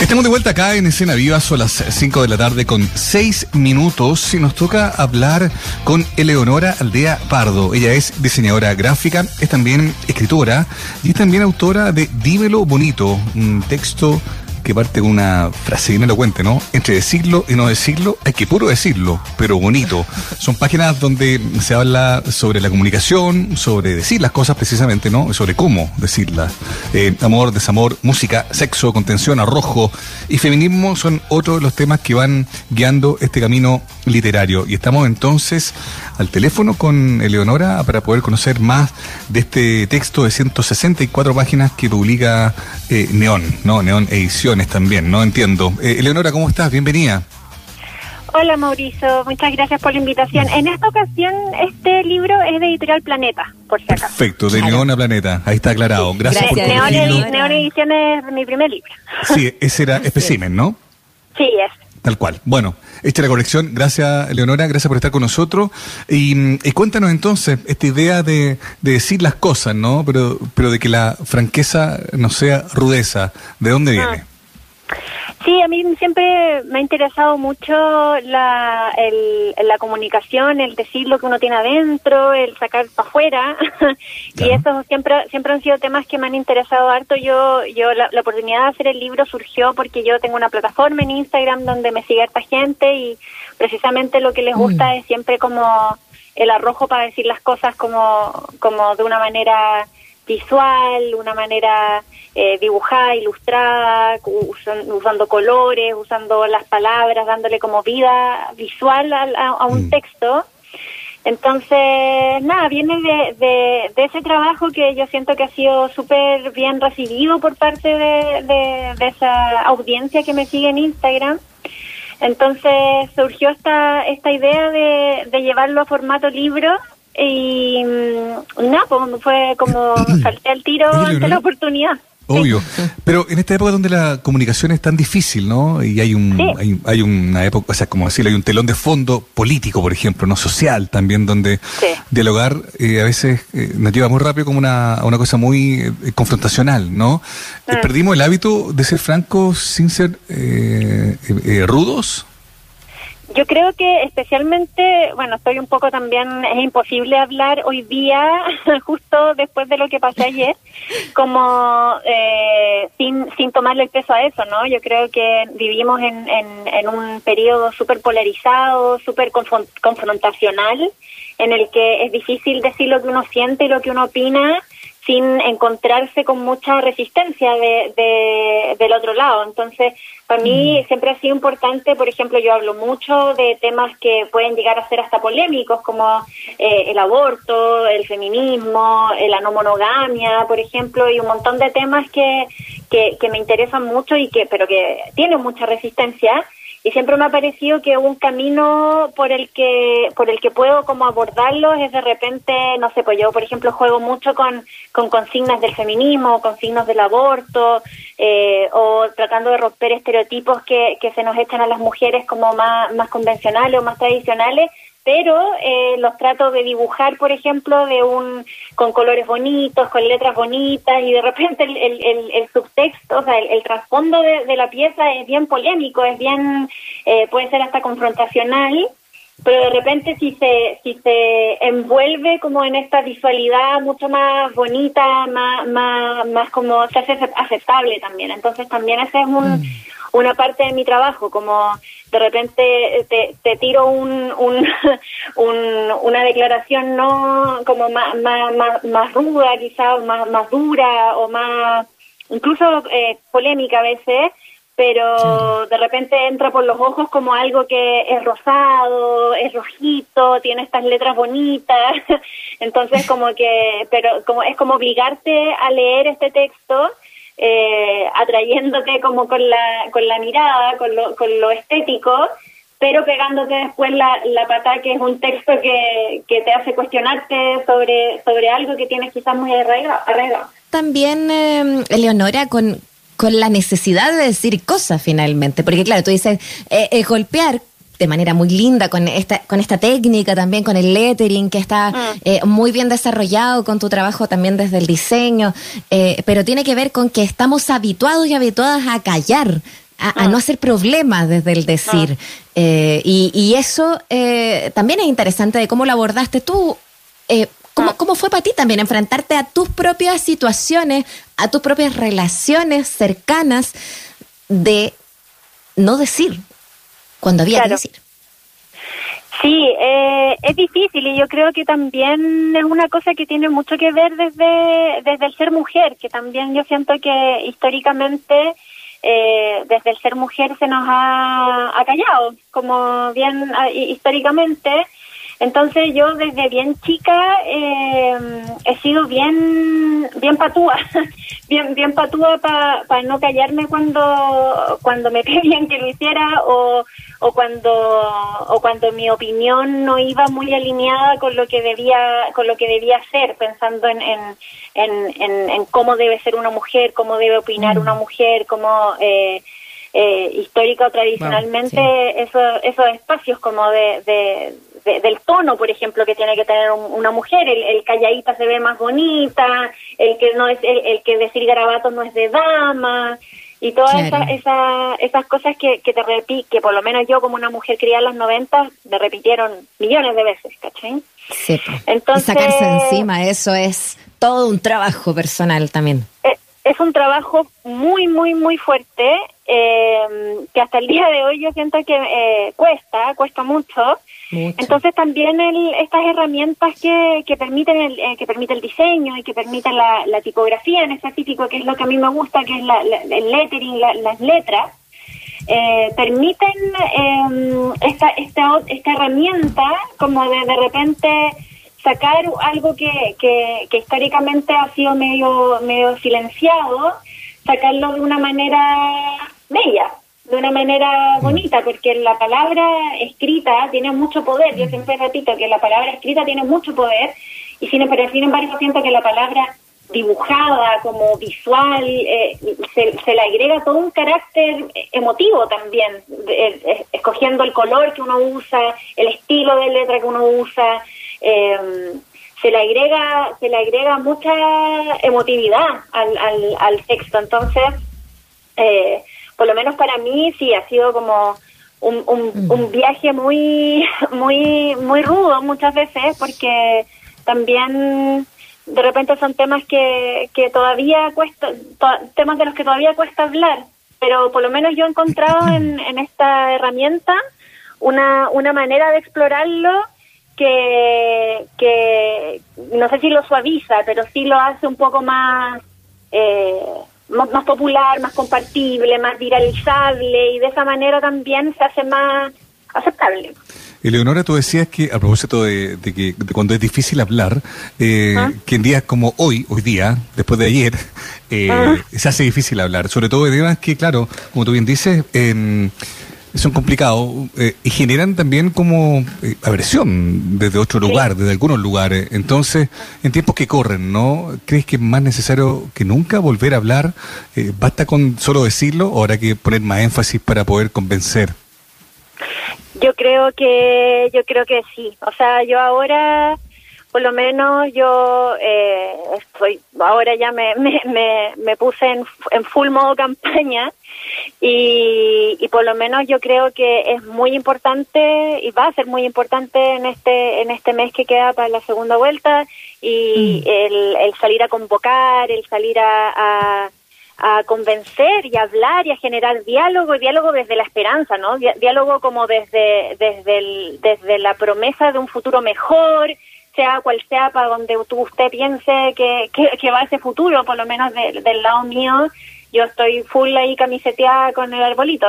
Estamos de vuelta acá en Escena Viva, son las 5 de la tarde con 6 minutos y nos toca hablar con Eleonora Aldea Pardo. Ella es diseñadora gráfica, es también escritora y es también autora de Dímelo Bonito, un texto que parte con una frase bien elocuente, ¿no? Entre decirlo y no decirlo, hay que puro decirlo, pero bonito. Son páginas donde se habla sobre la comunicación, sobre decir las cosas precisamente, ¿no? Sobre cómo decirlas. Eh, amor, desamor, música, sexo, contención, arrojo y feminismo son otros de los temas que van guiando este camino literario. Y estamos entonces al teléfono con Eleonora para poder conocer más de este texto de 164 páginas que publica eh, Neón, ¿no? Neón También, ¿no? Entiendo. Eh, Eleonora, ¿cómo estás? Bienvenida. Hola Mauricio, muchas gracias por la invitación. En esta ocasión este libro es de Editorial Planeta, por si acaso. Perfecto, de Neón a Planeta, ahí está aclarado. Gracias, por Neón, corregirlo. Neón Ediciones es mi primer libro. Sí, ese era especimen, ¿no? Sí, es. Tal cual. Bueno, esta es la colección. Gracias, Leonora. Gracias por estar con nosotros. Y, mm, y cuéntanos entonces esta idea de, de decir las cosas, ¿no? Pero, pero de que la franqueza no sea rudeza. ¿De dónde viene? Sí, a mí siempre me ha interesado mucho la, el, la comunicación, el decir lo que uno tiene adentro, el sacar para afuera. y esos siempre, siempre han sido temas que me han interesado harto. Yo, yo la, la oportunidad de hacer el libro surgió porque yo tengo una plataforma en Instagram donde me sigue harta gente y precisamente lo que les gusta es siempre como el arrojo para decir las cosas como, como de una manera visual, una manera eh, dibujada, ilustrada, usan- usando colores, usando las palabras, dándole como vida visual a, a- a un Mm. texto. Entonces, nada, viene de, de, de ese trabajo que yo siento que ha sido súper bien recibido por parte de, esa audiencia que me sigue en Instagram. Entonces surgió esta, esta idea de, de llevarlo a formato libro y mm, nada, pues fue como salté al tiro ante la oportunidad. Obvio. Pero en esta época donde la comunicación es tan difícil, ¿no? Y hay un, Sí. hay, hay una época, o sea, como decirlo, hay un telón de fondo político, por ejemplo, no social también, donde Sí. dialogar eh, a veces eh, nos lleva muy rápido como una, a una cosa muy eh, confrontacional, ¿no? Eh, Mm. perdimos el hábito de ser francos sin ser rudos. Yo creo que especialmente, bueno, estoy un poco también, es imposible hablar hoy día, justo después de lo que pasó ayer, como eh, sin, sin tomarle el peso a eso, ¿no? Yo creo que vivimos en, en, en un periodo súper polarizado, súper confron- confrontacional, en el que es difícil decir lo que uno siente y lo que uno opina sin encontrarse con mucha resistencia de, de- del otro lado. Entonces, para mí siempre ha sido importante, por ejemplo, yo hablo mucho de temas que pueden llegar a ser hasta polémicos, como eh, el aborto, el feminismo, eh, la no monogamia, por ejemplo, y un montón de temas que, que, que me interesan mucho y que, pero que tienen mucha resistencia y siempre me ha parecido que un camino por el que por el que puedo como abordarlos es de repente no sé pues yo por ejemplo juego mucho con con consignas del feminismo consignas del aborto eh, o tratando de romper estereotipos que, que se nos echan a las mujeres como más más convencionales o más tradicionales pero eh, los trato de dibujar, por ejemplo, de un con colores bonitos, con letras bonitas y de repente el, el, el, el subtexto, o sea, el, el trasfondo de, de la pieza es bien polémico, es bien, eh, puede ser hasta confrontacional, pero de repente si se si se envuelve como en esta visualidad mucho más bonita, más más, más como se hace aceptable también. Entonces también ese es un una parte de mi trabajo, como de repente te, te tiro un, un, un- una declaración no como más, más, más, más ruda quizás, más, más dura o más incluso eh, polémica a veces, pero de repente entra por los ojos como algo que es rosado, es rojito, tiene estas letras bonitas, entonces como que, pero como es como obligarte a leer este texto eh, atrayéndote como con la, con la mirada, con lo, con lo estético, pero pegándote después la, la pata que es un texto que, que te hace cuestionarte sobre, sobre algo que tienes quizás muy arraigado. También, eh, Eleonora, con, con la necesidad de decir cosas finalmente, porque claro, tú dices, eh, golpear de manera muy linda con esta con esta técnica también con el lettering que está Mm. eh, muy bien desarrollado con tu trabajo también desde el diseño eh, pero tiene que ver con que estamos habituados y habituadas a callar a, no hacer problemas desde el decir. Eh, y, eso eh, también es interesante de cómo lo abordaste tú. ¿cómo, ¿Cómo fue para ti también enfrentarte a tus propias situaciones, a tus propias relaciones cercanas de no decir cuando había que decir? Sí, eh, es difícil y yo creo que también es una cosa que tiene mucho que ver desde, desde el ser mujer, que también yo siento que históricamente eh, desde el ser mujer se nos ha, ha callado, como bien ah, históricamente entonces yo desde bien chica eh, he sido bien bien patúa, bien bien patúa para no callarme cuando cuando me pedían que lo hiciera o, o cuando o cuando mi opinión no iba muy alineada con lo que debía con lo que debía hacer, pensando en en, en, en, cómo debe ser una mujer, cómo debe opinar mm. una mujer, cómo eh, eh, histórica o tradicionalmente esos, espacios como de, del tono, por ejemplo, que tiene que tener una mujer, el, calladita se ve más bonita, el que no es el, que decir garabatos no es de dama y todas esas, esas, cosas que, que te repite, que por lo menos yo como una mujer criada en los 90 me repitieron millones de veces, ¿cachai? Sí, Entonces, y sacarse encima, eso es todo un trabajo personal también. Eh, es un trabajo muy, muy, muy fuerte eh, que hasta el día de hoy yo siento que eh, cuesta, cuesta mucho. Entonces también el, estas herramientas que, que permiten el, eh, que permite el diseño y que permiten la, tipografía en específico, que es lo que a mí me gusta, que es la, el lettering, las letras, eh, permiten em, esta, esta, esta herramienta como de de repente sacar algo que, que, que históricamente ha sido medio, medio silenciado, sacarlo de una manera bella, de una manera bonita, porque la palabra escrita tiene mucho poder. Yo siempre repito que la palabra escrita tiene mucho poder, y sin, pero sin embargo siento que la palabra dibujada, como visual, eh, se, se, le agrega todo un carácter emotivo también, eh, escogiendo el color que uno usa, el estilo de letra que uno usa, eh, se le agrega, se le agrega mucha emotividad al, al, al texto. Entonces, eh, por lo menos para mí sí ha sido como un, un, mm. viaje muy, muy, muy rudo muchas veces porque también de repente son temas que, que todavía cuesta, temas de los que todavía cuesta hablar, pero por lo menos yo he encontrado en, en esta herramienta una, una manera de explorarlo que, que no sé si lo suaviza, pero sí lo hace un poco más eh, más, popular, más compartible, más viralizable y de esa manera también se hace más aceptable. Eleonora, tú decías que, a propósito de, que cuando es difícil hablar, eh, que en días como hoy, hoy día, después de ayer, eh, se hace difícil hablar, sobre todo de temas que, claro, como tú bien dices, eh, son complicados eh, y generan también como eh, aversión desde otro lugar, desde algunos lugares. Entonces, en tiempos que corren, ¿no? ¿Crees que es más necesario que nunca volver a hablar? Eh, ¿Basta con solo decirlo o habrá que poner más énfasis para poder convencer? Yo creo que, yo creo que sí. O sea, yo ahora por lo menos yo eh, estoy ahora ya me, me, me, me puse en, en, full modo campaña y, y por lo menos yo creo que es muy importante y va a ser muy importante en este en este mes que queda para la segunda vuelta y mm. el, el salir a convocar el salir a, a a convencer y a hablar y a generar diálogo y diálogo desde la esperanza, ¿no? Diálogo como desde desde el, desde la promesa de un futuro mejor, sea cual sea para donde usted piense que, que, va ese futuro, por lo menos del lado mío, yo estoy full ahí camiseteada con el arbolito.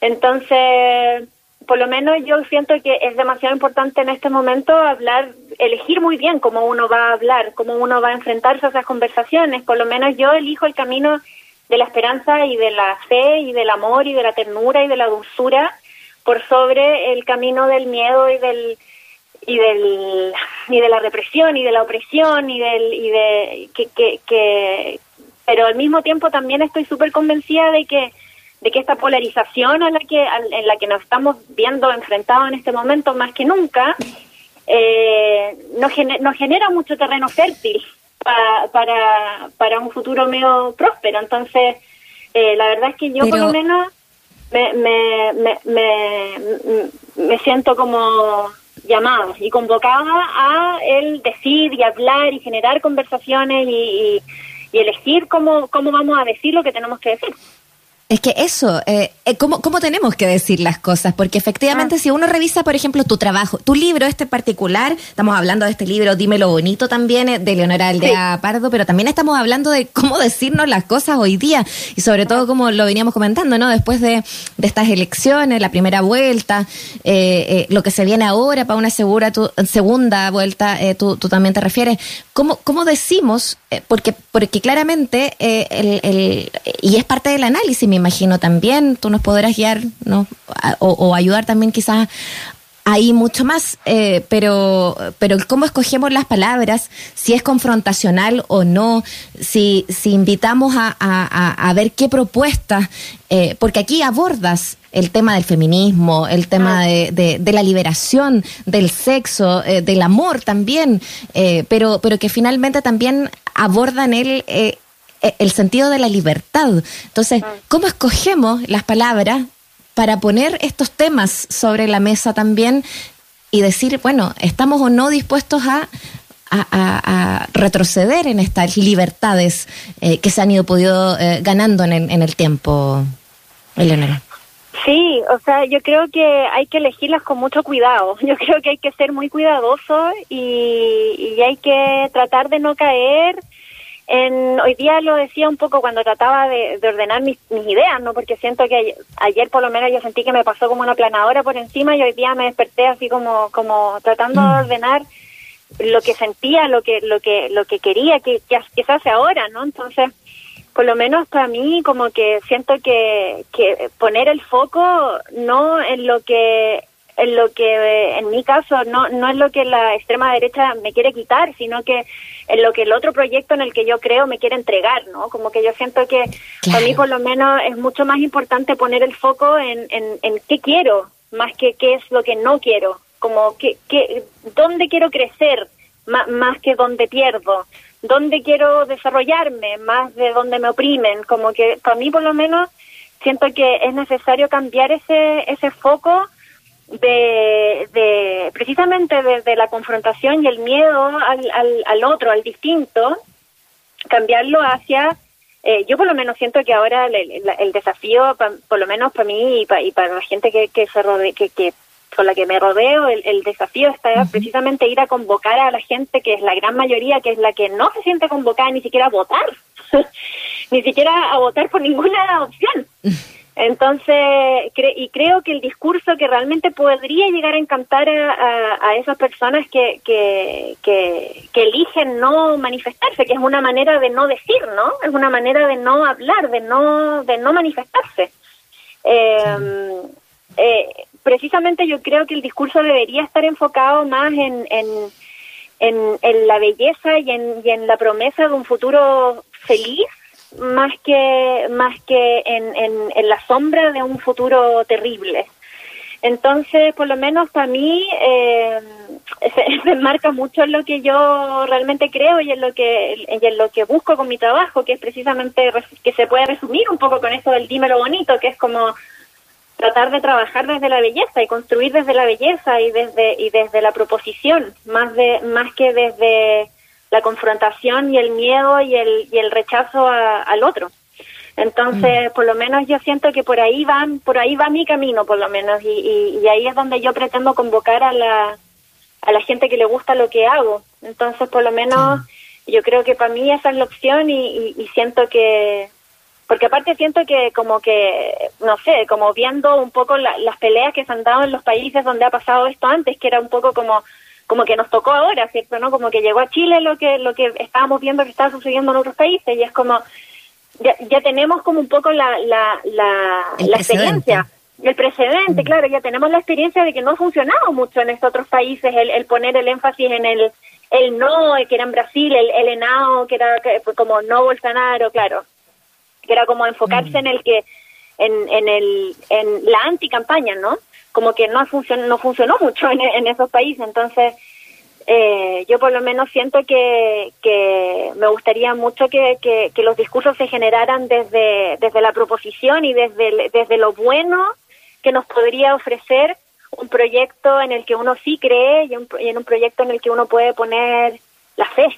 Entonces, por lo menos yo siento que es demasiado importante en este momento hablar, elegir muy bien cómo uno va a hablar, cómo uno va a enfrentarse a esas conversaciones. Por lo menos yo elijo el camino de la esperanza y de la fe y del amor y de la ternura y de la dulzura por sobre el camino del miedo y del y del y de la represión y de la opresión y del y de que, que, que pero al mismo tiempo también estoy súper convencida de que de que esta polarización a la que en la que nos estamos viendo enfrentados en este momento más que nunca eh, nos, nos genera mucho terreno fértil para para un futuro medio próspero. Entonces eh, la verdad es que yo por lo menos me, me, me, me, siento como llamada y convocada a el decir y hablar y generar conversaciones y, y elegir cómo, cómo vamos a decir lo que tenemos que decir. Es que eso, eh, eh, ¿cómo, ¿cómo, tenemos que decir las cosas? Porque efectivamente, ah. si uno revisa, por ejemplo, tu trabajo, tu libro este particular, estamos hablando de este libro, Dímelo Bonito también, eh, de Leonora Aldea Pardo, pero también estamos hablando de cómo decirnos las cosas hoy día y sobre todo, como lo veníamos comentando, ¿no? Después de, de estas elecciones, la primera vuelta, eh, lo que se viene ahora para una segura tu, segunda vuelta, tú, tú, también te refieres. ¿Cómo, cómo decimos? porque, porque claramente, el, el, y es parte del análisis, imagino también, tú nos podrás guiar ¿no? o, ayudar también quizás ahí mucho más, eh, pero, pero cómo escogemos las palabras, si es confrontacional o no, si, si invitamos a, a, ver qué propuestas, eh, porque aquí abordas el tema del feminismo, el tema de, de, la liberación del sexo, eh, del amor también, pero, pero que finalmente también abordan el eh, el sentido de la libertad. Entonces, ah. ¿cómo escogemos las palabras para poner estos temas sobre la mesa también y decir, bueno, estamos o no dispuestos a, a, retroceder en estas libertades eh, que se han ido podido eh, ganando en el, en el tiempo, Eleonora? Sí, o sea, yo creo que hay que elegirlas con mucho cuidado. Yo creo que hay que ser muy cuidadoso y, y hay que tratar de no caer en, hoy día lo decía un poco cuando trataba de, ordenar mis, ideas, ¿no? Porque siento que ayer, por lo menos yo sentí que me pasó como una planadora por encima y hoy día me desperté así como, como tratando de mm. ordenar lo que sentía, lo que, lo que, lo que quería que, que, se hace ahora, ¿no? Entonces, por lo menos para mí como que siento que, que poner el foco no en lo que en lo que en mi caso no no es lo que la extrema derecha me quiere quitar, sino que en lo que el otro proyecto en el que yo creo me quiere entregar, ¿no? Como que yo siento que para mí por lo menos es mucho más importante poner el foco en, en, en qué quiero, más que qué es lo que no quiero, como que, que dónde quiero crecer, más, más que dónde pierdo, dónde quiero desarrollarme, más de dónde me oprimen, como que para mí por lo menos siento que es necesario cambiar ese, ese foco de, de precisamente desde la confrontación y el miedo al, al, al otro, al distinto, cambiarlo hacia eh, yo por lo menos siento que ahora el, desafío, por lo menos para mí y, para la gente que, que se rode, que, que con la que me rodeo, el, desafío está precisamente ir a convocar a la gente que es la gran mayoría, que es la que no se siente convocada ni siquiera a votar, ni siquiera a votar por ninguna opción. Entonces, y creo que el discurso que realmente podría llegar a encantar a, esas personas que, que, que, eligen no manifestarse, que es una manera de no decir, ¿no? Es una manera de no hablar, de no, de no manifestarse. Em, eh, precisamente yo creo que el discurso debería estar enfocado más en, en, en, en la belleza y en, y en la promesa de un futuro feliz más que más que en, en, la sombra de un futuro terrible. Entonces, por lo menos para mí, eh, se, enmarca mucho en lo que yo realmente creo y en lo que y en lo que busco con mi trabajo, que es precisamente que se puede resumir un poco con eso del dímelo bonito, que es como tratar de trabajar desde la belleza y construir desde la belleza y desde y desde la proposición, más de más que desde la confrontación y el miedo y el, y el rechazo al otro. Entonces, mm. por lo menos yo siento que por ahí van, por ahí va mi camino, por lo menos, y, y, ahí es donde yo pretendo convocar a la, a la gente que le gusta lo que hago. Entonces, por lo menos, yo creo que para mí esa es la opción y, y, siento que, porque aparte siento que como que, no sé, como viendo un poco las peleas que se han dado en los países donde ha pasado esto antes, que era un poco como como que nos tocó ahora, ¿cierto? ¿No? Como que llegó a Chile lo que lo que estábamos viendo que estaba sucediendo en otros países y es como ya, ya tenemos como un poco la la, la, la experiencia, el precedente, mm. claro, ya tenemos la experiencia de que no ha funcionado mucho en estos otros países el, el poner el énfasis en el el no, que era en Brasil, el, el enao, que era como no Bolsonaro, claro, que era como enfocarse mm. en el que en, en el en la anticampaña, ¿no? Como que no funcionó, no funcionó mucho en, esos países. Entonces, Eh, yo por lo menos siento que, que me gustaría mucho que, que, que, los discursos se generaran desde, desde la proposición y desde, desde lo bueno que nos podría ofrecer un proyecto en el que uno sí cree y, un, y en un proyecto en el que uno puede poner la fe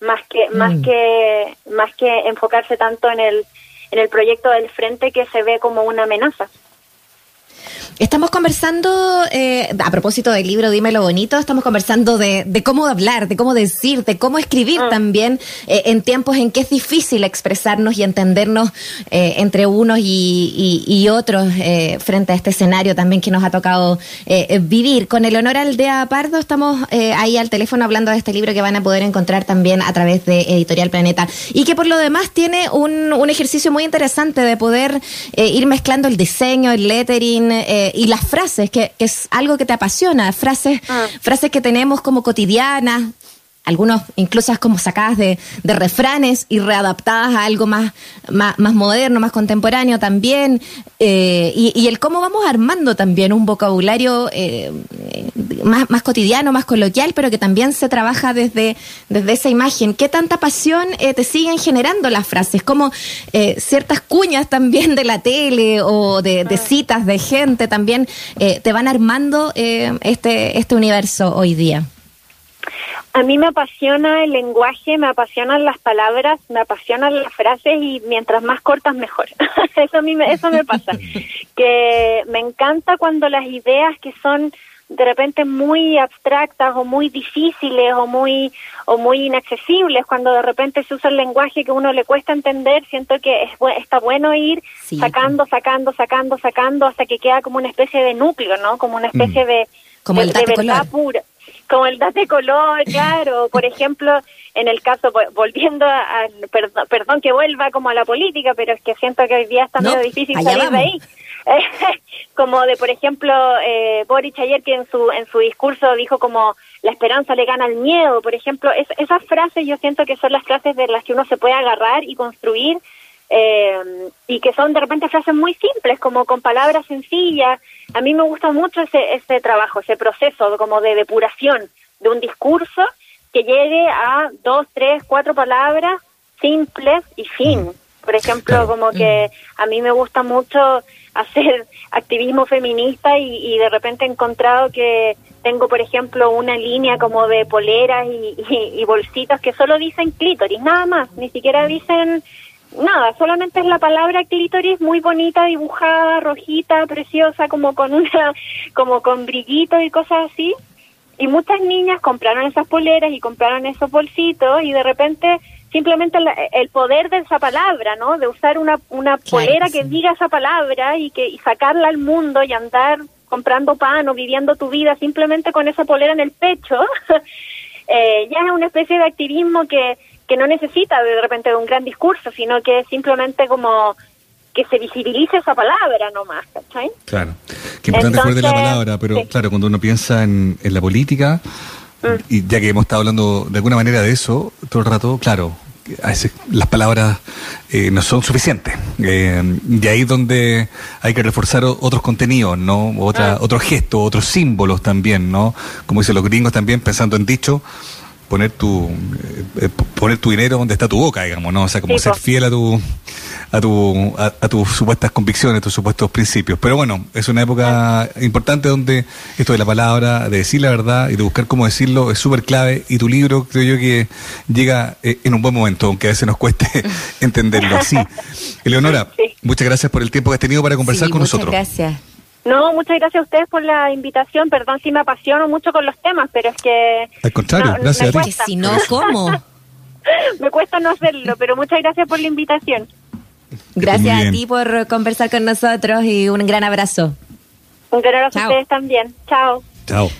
más que más mm. que más que enfocarse tanto en el en el proyecto del frente que se ve como una amenaza. Estamos conversando, eh, a propósito del libro Dímelo Bonito, estamos conversando de, de, cómo hablar, de cómo decir, de cómo escribir mm. también eh, en tiempos en que es difícil expresarnos y entendernos eh, entre unos y, y, y otros eh, frente a este escenario también que nos ha tocado eh, vivir. Con el honor Aldea Pardo estamos eh, ahí al teléfono hablando de este libro que van a poder encontrar también a través de Editorial Planeta y que por lo demás tiene un, un ejercicio muy interesante de poder ir mezclando el diseño, el lettering, eh, y las frases, que, que, es algo que te apasiona, frases, ah. frases que tenemos como cotidianas, algunos incluso como sacadas de, de, refranes y readaptadas a algo más, más, más moderno, más contemporáneo también, eh, y, y, el cómo vamos armando también un vocabulario eh, más, más cotidiano, más coloquial, pero que también se trabaja desde, desde esa imagen. ¿Qué tanta pasión eh, te siguen generando las frases? Como eh, ciertas cuñas también de la tele o de, de citas de gente también te van armando este, este universo hoy día. A mí me apasiona el lenguaje, me apasionan las palabras, me apasionan las frases y mientras más cortas mejor. eso a mí me, eso me pasa. que me encanta cuando las ideas que son de repente muy abstractas o muy difíciles o muy o muy inaccesibles cuando de repente se usa el lenguaje que a uno le cuesta entender siento que es está bueno ir sí. sacando sacando sacando sacando hasta que queda como una especie de núcleo no como una especie mm. de como de, el de verdad pura como el date color, claro. Por ejemplo, en el caso, volviendo a, a perdón, perdón, que vuelva como a la política, pero es que siento que hoy día está no, medio difícil salir vamos. de ahí. como de, por ejemplo, eh, Boric ayer que en su, en su discurso dijo como la esperanza le gana al miedo, por ejemplo, es, esas frases yo siento que son las frases de las que uno se puede agarrar y construir eh, y que son de repente frases muy simples, como con palabras sencillas. A mí me gusta mucho ese, ese trabajo, ese proceso como de depuración de un discurso que llegue a dos, tres, cuatro palabras simples y fin. Por ejemplo, como que a mí me gusta mucho hacer activismo feminista y, y de repente he encontrado que tengo, por ejemplo, una línea como de poleras y, y, y bolsitas que solo dicen clítoris, nada más, ni siquiera dicen nada, solamente es la palabra clítoris muy bonita, dibujada, rojita, preciosa, como con una, como con brillitos y cosas así. Y muchas niñas compraron esas poleras y compraron esos bolsitos y de repente simplemente la, el poder de esa palabra, ¿no? De usar una, una polera claro, que diga esa palabra y que y sacarla al mundo y andar comprando pan o viviendo tu vida simplemente con esa polera en el pecho, eh, ya es una especie de activismo que que no necesita de repente de un gran discurso, sino que es simplemente como que se visibilice esa palabra nomás, ¿cachai? Claro, qué importante Entonces, de la palabra, pero sí. claro, cuando uno piensa en, en la política, mm. y ya que hemos estado hablando de alguna manera de eso todo el rato, claro, a veces las palabras eh, no son suficientes. Eh, de ahí donde hay que reforzar otros contenidos, ¿no? Otra, ah. Otros gestos, otros símbolos también, ¿no? Como dicen los gringos también, pensando en dicho, poner tu eh, poner tu dinero donde está tu boca, digamos, ¿no? O sea, como sí, ser fiel a tu a tu a, a, tus supuestas convicciones, tus supuestos principios. Pero bueno, es una época importante donde esto de la palabra, de decir la verdad y de buscar cómo decirlo es súper clave y tu libro creo yo que llega eh, en un buen momento, aunque a veces nos cueste entenderlo así. Eleonora, sí. muchas gracias por el tiempo que has tenido para conversar sí, con nosotros. Gracias. No, muchas gracias a ustedes por la invitación. Perdón si me apasiono mucho con los temas, pero es que... Al contrario, no, gracias a ti. Si no, ¿cómo? me cuesta no hacerlo, pero muchas gracias por la invitación. Gracias a ti por conversar con nosotros y un gran abrazo. Un gran abrazo Chao. a ustedes también. Chao. Chao.